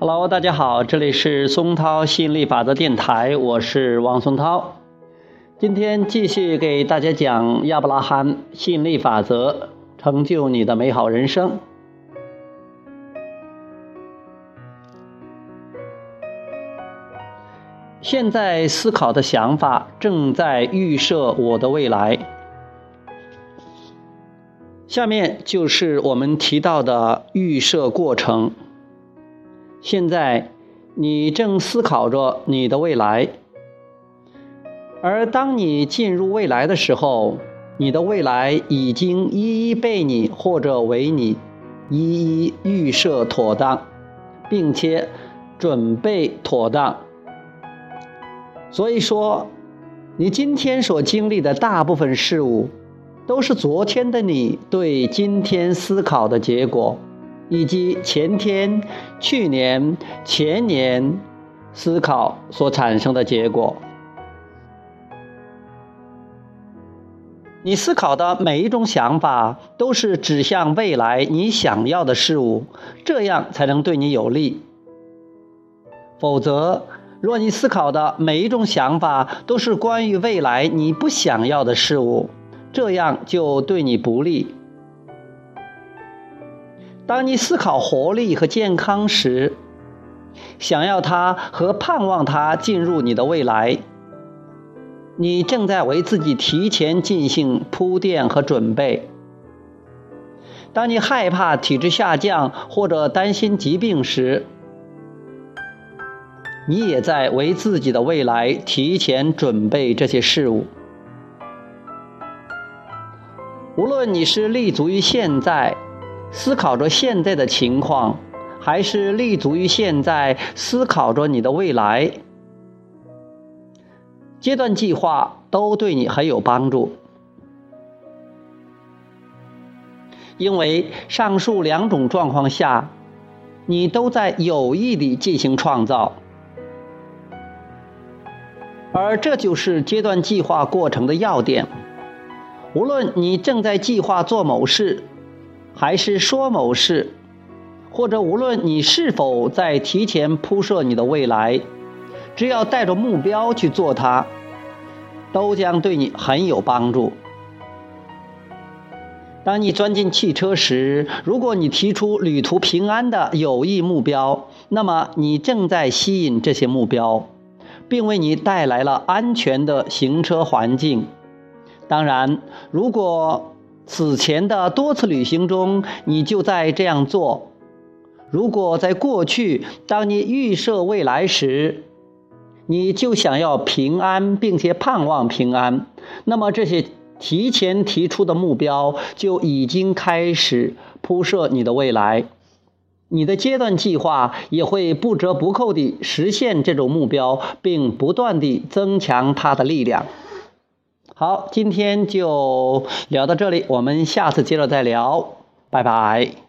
Hello，大家好，这里是松涛吸引力法则电台，我是王松涛。今天继续给大家讲亚伯拉罕吸引力法则，成就你的美好人生。现在思考的想法正在预设我的未来。下面就是我们提到的预设过程。现在，你正思考着你的未来，而当你进入未来的时候，你的未来已经一一被你或者为你一一预设妥当，并且准备妥当。所以说，你今天所经历的大部分事物，都是昨天的你对今天思考的结果。以及前天、去年、前年思考所产生的结果。你思考的每一种想法都是指向未来你想要的事物，这样才能对你有利。否则，若你思考的每一种想法都是关于未来你不想要的事物，这样就对你不利。当你思考活力和健康时，想要它和盼望它进入你的未来，你正在为自己提前进行铺垫和准备。当你害怕体质下降或者担心疾病时，你也在为自己的未来提前准备这些事物。无论你是立足于现在。思考着现在的情况，还是立足于现在思考着你的未来？阶段计划都对你很有帮助，因为上述两种状况下，你都在有意地进行创造，而这就是阶段计划过程的要点。无论你正在计划做某事。还是说某事，或者无论你是否在提前铺设你的未来，只要带着目标去做它，都将对你很有帮助。当你钻进汽车时，如果你提出旅途平安的有益目标，那么你正在吸引这些目标，并为你带来了安全的行车环境。当然，如果此前的多次旅行中，你就在这样做。如果在过去，当你预设未来时，你就想要平安，并且盼望平安，那么这些提前提出的目标就已经开始铺设你的未来。你的阶段计划也会不折不扣地实现这种目标，并不断地增强它的力量。好，今天就聊到这里，我们下次接着再聊，拜拜。